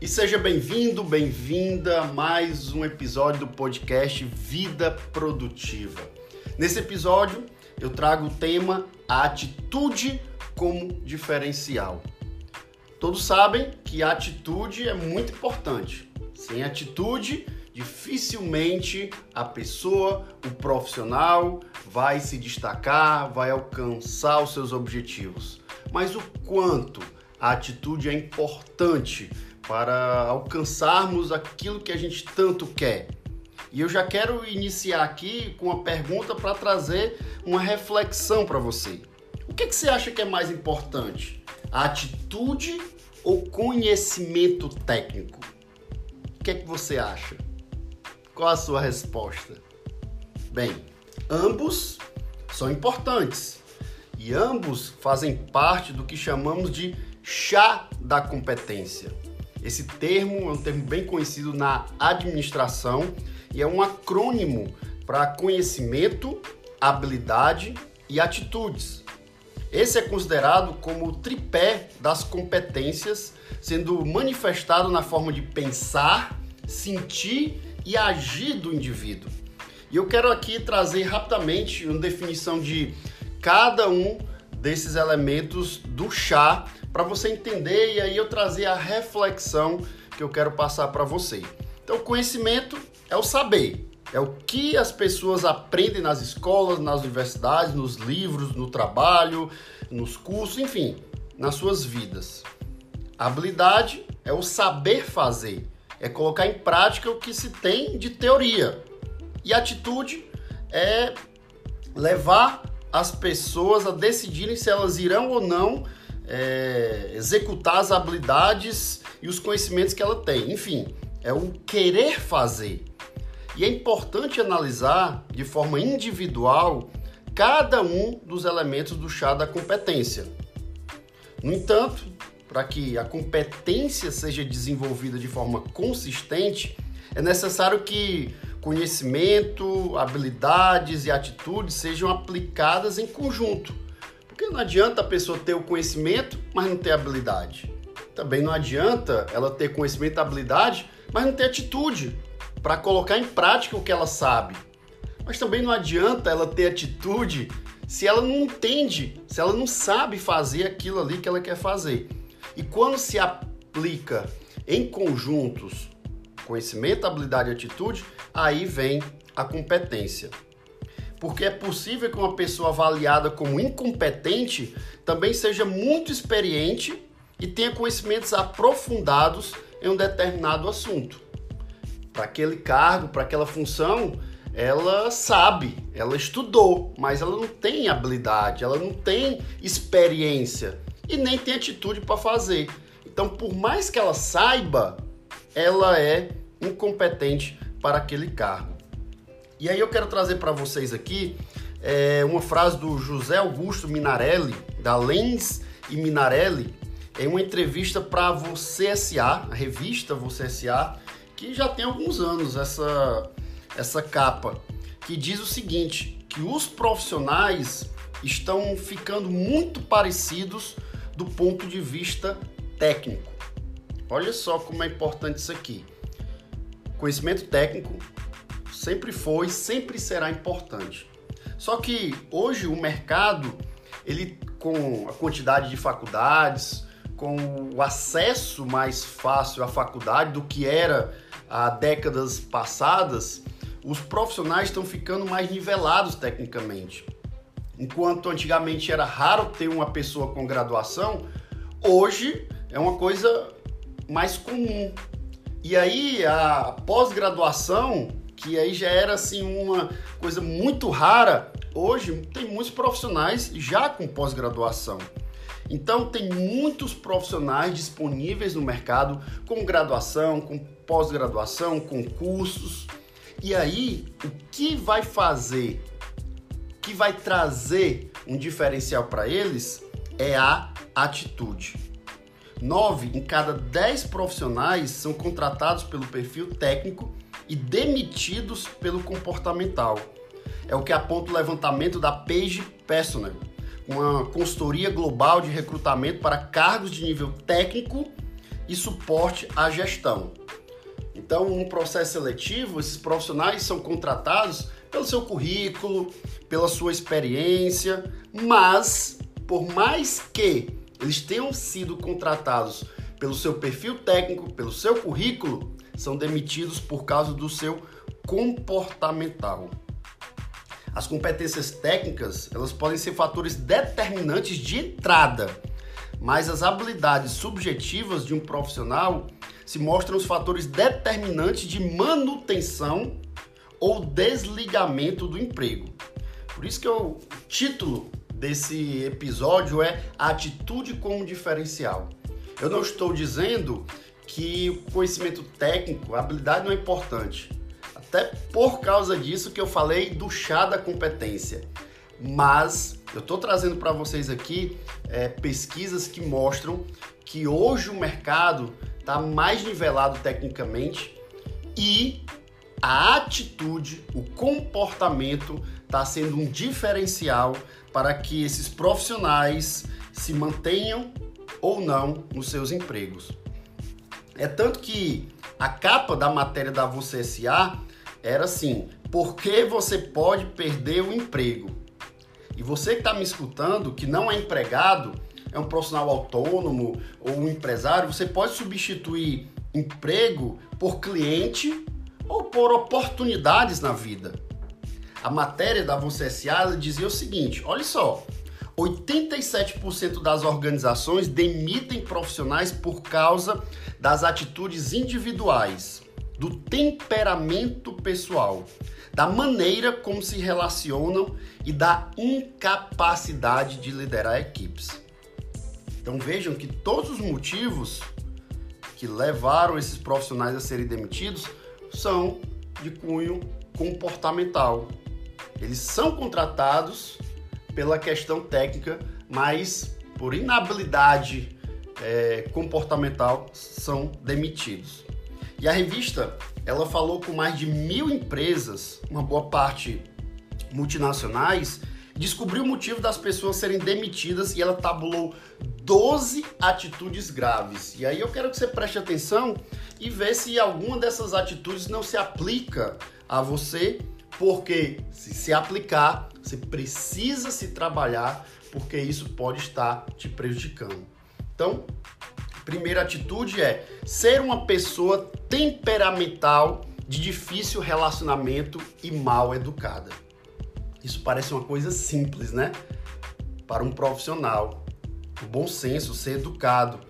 E seja bem-vindo, bem-vinda a mais um episódio do podcast Vida Produtiva. Nesse episódio, eu trago o tema a atitude como diferencial. Todos sabem que a atitude é muito importante. Sem atitude, dificilmente a pessoa, o profissional, vai se destacar, vai alcançar os seus objetivos. Mas o quanto a atitude é importante para alcançarmos aquilo que a gente tanto quer. E eu já quero iniciar aqui com uma pergunta para trazer uma reflexão para você. O que, que você acha que é mais importante? A atitude ou conhecimento técnico? O que é que você acha? Qual a sua resposta? Bem, ambos são importantes e ambos fazem parte do que chamamos de chá da competência. Esse termo é um termo bem conhecido na administração e é um acrônimo para conhecimento, habilidade e atitudes. Esse é considerado como o tripé das competências, sendo manifestado na forma de pensar, sentir e agir do indivíduo. E eu quero aqui trazer rapidamente uma definição de cada um desses elementos do chá para você entender e aí eu trazer a reflexão que eu quero passar para você. Então, conhecimento é o saber, é o que as pessoas aprendem nas escolas, nas universidades, nos livros, no trabalho, nos cursos, enfim, nas suas vidas. habilidade é o saber fazer, é colocar em prática o que se tem de teoria. E atitude é levar as pessoas a decidirem se elas irão ou não é, executar as habilidades e os conhecimentos que ela tem. Enfim, é o querer fazer. E é importante analisar de forma individual cada um dos elementos do chá da competência. No entanto, para que a competência seja desenvolvida de forma consistente, é necessário que conhecimento, habilidades e atitudes sejam aplicadas em conjunto porque não adianta a pessoa ter o conhecimento, mas não ter habilidade. Também não adianta ela ter conhecimento e habilidade, mas não ter atitude para colocar em prática o que ela sabe. Mas também não adianta ela ter atitude se ela não entende, se ela não sabe fazer aquilo ali que ela quer fazer. E quando se aplica em conjuntos conhecimento, habilidade e atitude, aí vem a competência porque é possível que uma pessoa avaliada como incompetente também seja muito experiente e tenha conhecimentos aprofundados em um determinado assunto. Para aquele cargo, para aquela função, ela sabe, ela estudou, mas ela não tem habilidade, ela não tem experiência e nem tem atitude para fazer. Então, por mais que ela saiba, ela é incompetente para aquele cargo. E aí eu quero trazer para vocês aqui é, uma frase do José Augusto Minarelli, da Lens e Minarelli, em uma entrevista para Você SA, a revista Você SA, que já tem alguns anos essa, essa capa, que diz o seguinte, que os profissionais estão ficando muito parecidos do ponto de vista técnico. Olha só como é importante isso aqui. Conhecimento técnico sempre foi, sempre será importante. Só que hoje o mercado, ele com a quantidade de faculdades, com o acesso mais fácil à faculdade do que era há décadas passadas, os profissionais estão ficando mais nivelados tecnicamente. Enquanto antigamente era raro ter uma pessoa com graduação, hoje é uma coisa mais comum. E aí a pós-graduação que aí já era assim uma coisa muito rara, hoje tem muitos profissionais já com pós-graduação. Então tem muitos profissionais disponíveis no mercado com graduação, com pós-graduação, com cursos. E aí, o que vai fazer, que vai trazer um diferencial para eles é a atitude. Nove em cada dez profissionais são contratados pelo perfil técnico e demitidos pelo comportamental. É o que aponta o levantamento da Page Personnel, uma consultoria global de recrutamento para cargos de nível técnico e suporte à gestão. Então, no processo seletivo, esses profissionais são contratados pelo seu currículo, pela sua experiência, mas por mais que eles tenham sido contratados pelo seu perfil técnico, pelo seu currículo, são demitidos por causa do seu comportamental. As competências técnicas, elas podem ser fatores determinantes de entrada, mas as habilidades subjetivas de um profissional se mostram os fatores determinantes de manutenção ou desligamento do emprego. Por isso que o título desse episódio é Atitude como diferencial. Eu não estou dizendo que o conhecimento técnico, a habilidade não é importante. Até por causa disso que eu falei do chá da competência. Mas eu estou trazendo para vocês aqui é, pesquisas que mostram que hoje o mercado está mais nivelado tecnicamente e a atitude, o comportamento está sendo um diferencial para que esses profissionais se mantenham ou não nos seus empregos. É tanto que a capa da matéria da Você SA era assim: por que você pode perder o emprego? E você que está me escutando, que não é empregado, é um profissional autônomo ou um empresário, você pode substituir emprego por cliente ou por oportunidades na vida. A matéria da Você SA dizia o seguinte: olha só, 87% das organizações demitem profissionais por causa das atitudes individuais, do temperamento pessoal, da maneira como se relacionam e da incapacidade de liderar equipes. Então vejam que todos os motivos que levaram esses profissionais a serem demitidos são de cunho comportamental. Eles são contratados pela questão técnica, mas por inabilidade é, comportamental são demitidos. E a revista ela falou com mais de mil empresas, uma boa parte multinacionais, descobriu o motivo das pessoas serem demitidas e ela tabulou 12 atitudes graves. E aí eu quero que você preste atenção e ver se alguma dessas atitudes não se aplica a você porque se se aplicar, você precisa se trabalhar, porque isso pode estar te prejudicando. Então, primeira atitude é ser uma pessoa temperamental, de difícil relacionamento e mal educada. Isso parece uma coisa simples, né? Para um profissional, o bom senso, ser educado,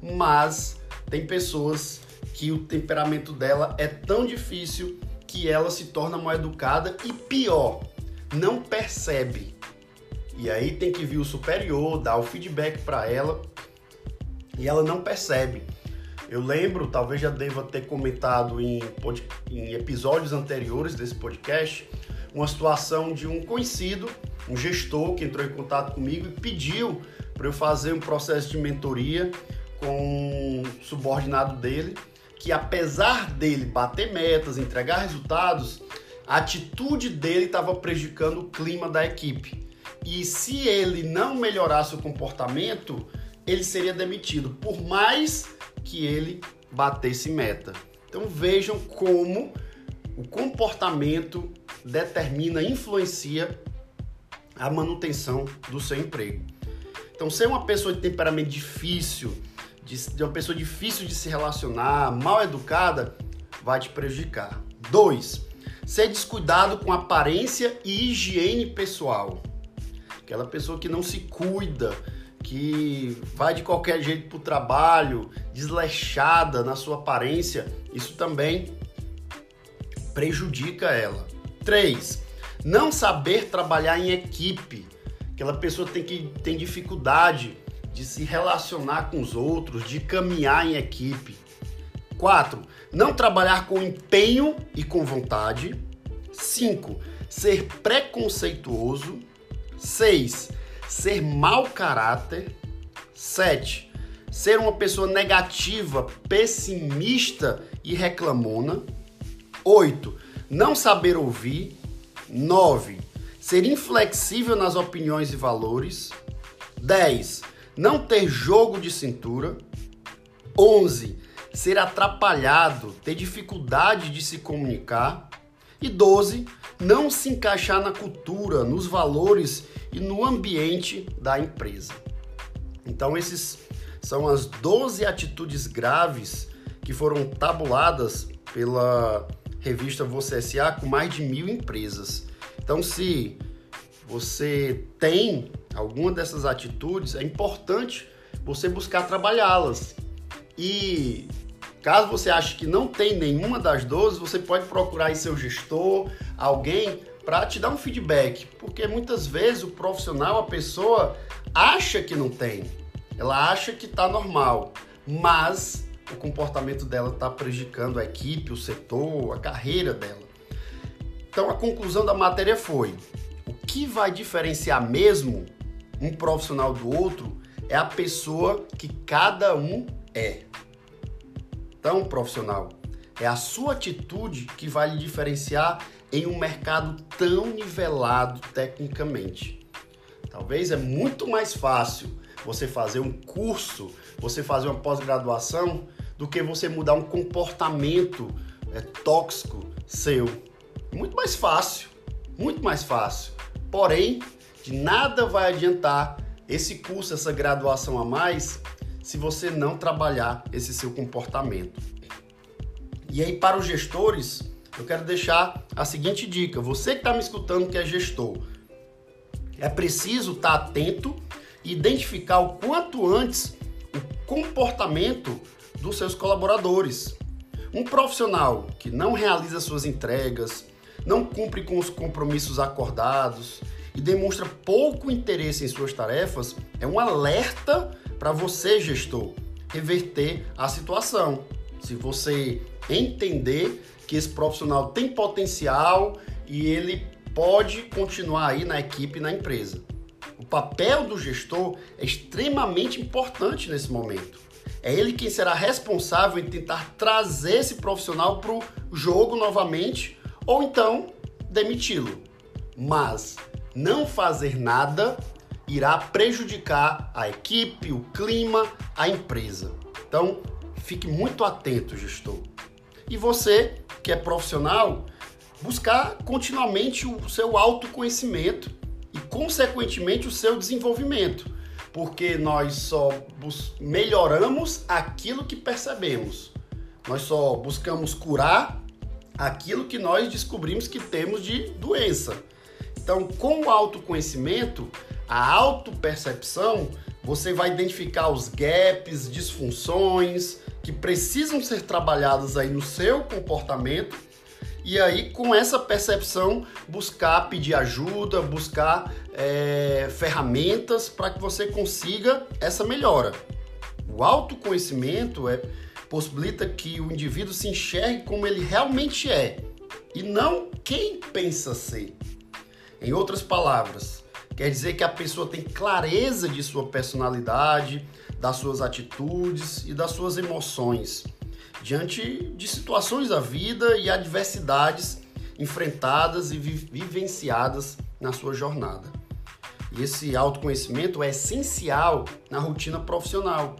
mas tem pessoas que o temperamento dela é tão difícil que ela se torna mal educada e pior, não percebe. E aí tem que vir o superior, dar o feedback para ela e ela não percebe. Eu lembro, talvez já deva ter comentado em, em episódios anteriores desse podcast, uma situação de um conhecido, um gestor que entrou em contato comigo e pediu para eu fazer um processo de mentoria com um subordinado dele que apesar dele bater metas, entregar resultados, a atitude dele estava prejudicando o clima da equipe. E se ele não melhorasse o comportamento, ele seria demitido, por mais que ele batesse meta. Então vejam como o comportamento determina, influencia a manutenção do seu emprego. Então, ser uma pessoa de temperamento difícil, de, de uma pessoa difícil de se relacionar, mal educada, vai te prejudicar. Dois, ser descuidado com aparência e higiene pessoal. Aquela pessoa que não se cuida, que vai de qualquer jeito para o trabalho, desleixada na sua aparência, isso também prejudica ela. Três, não saber trabalhar em equipe. Aquela pessoa tem que tem dificuldade de se relacionar com os outros, de caminhar em equipe. 4. Não trabalhar com empenho e com vontade. 5. Ser preconceituoso. 6. Ser mau caráter. 7. Ser uma pessoa negativa, pessimista e reclamona. 8. Não saber ouvir. 9. Ser inflexível nas opiniões e valores. 10 não ter jogo de cintura. 11. Ser atrapalhado, ter dificuldade de se comunicar. E 12. Não se encaixar na cultura, nos valores e no ambiente da empresa. Então, esses são as 12 atitudes graves que foram tabuladas pela revista Você SA com mais de mil empresas. Então, se você tem alguma dessas atitudes, é importante você buscar trabalhá-las. E caso você ache que não tem nenhuma das 12, você pode procurar aí seu gestor, alguém para te dar um feedback, porque muitas vezes o profissional, a pessoa acha que não tem. Ela acha que está normal, mas o comportamento dela está prejudicando a equipe, o setor, a carreira dela. Então a conclusão da matéria foi: o que vai diferenciar mesmo um profissional do outro é a pessoa que cada um é. Então, profissional, é a sua atitude que vai lhe diferenciar em um mercado tão nivelado tecnicamente. Talvez é muito mais fácil você fazer um curso, você fazer uma pós-graduação, do que você mudar um comportamento é, tóxico seu. Muito mais fácil, muito mais fácil. Porém, de nada vai adiantar esse curso, essa graduação a mais, se você não trabalhar esse seu comportamento. E aí, para os gestores, eu quero deixar a seguinte dica: você que está me escutando que é gestor, é preciso estar tá atento e identificar o quanto antes o comportamento dos seus colaboradores. Um profissional que não realiza suas entregas, não cumpre com os compromissos acordados e demonstra pouco interesse em suas tarefas é um alerta para você, gestor, reverter a situação. Se você entender que esse profissional tem potencial e ele pode continuar aí na equipe, na empresa. O papel do gestor é extremamente importante nesse momento. É ele quem será responsável em tentar trazer esse profissional para o jogo novamente ou então demiti-lo. Mas não fazer nada irá prejudicar a equipe, o clima, a empresa. Então, fique muito atento, gestor. E você, que é profissional, buscar continuamente o seu autoconhecimento e, consequentemente, o seu desenvolvimento porque nós só melhoramos aquilo que percebemos. Nós só buscamos curar aquilo que nós descobrimos que temos de doença. Então, com o autoconhecimento, a autopercepção, você vai identificar os gaps, disfunções que precisam ser trabalhadas aí no seu comportamento e aí com essa percepção buscar pedir ajuda, buscar é, ferramentas para que você consiga essa melhora. O autoconhecimento é, possibilita que o indivíduo se enxergue como ele realmente é e não quem pensa ser. Em outras palavras, quer dizer que a pessoa tem clareza de sua personalidade, das suas atitudes e das suas emoções diante de situações da vida e adversidades enfrentadas e vivenciadas na sua jornada. E esse autoconhecimento é essencial na rotina profissional,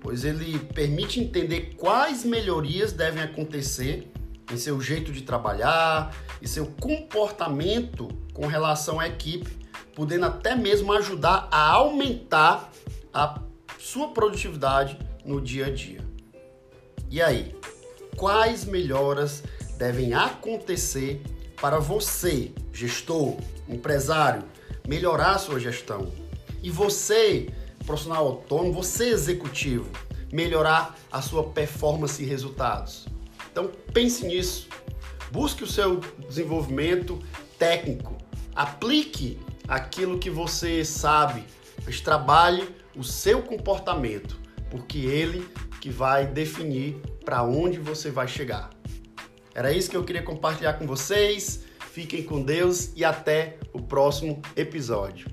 pois ele permite entender quais melhorias devem acontecer em seu jeito de trabalhar e seu comportamento com relação à equipe, podendo até mesmo ajudar a aumentar a sua produtividade no dia a dia. E aí, quais melhoras devem acontecer para você, gestor, empresário, melhorar a sua gestão? E você, profissional autônomo, você executivo, melhorar a sua performance e resultados? Então pense nisso. Busque o seu desenvolvimento técnico. Aplique aquilo que você sabe, mas trabalhe o seu comportamento, porque ele que vai definir para onde você vai chegar. Era isso que eu queria compartilhar com vocês. Fiquem com Deus e até o próximo episódio.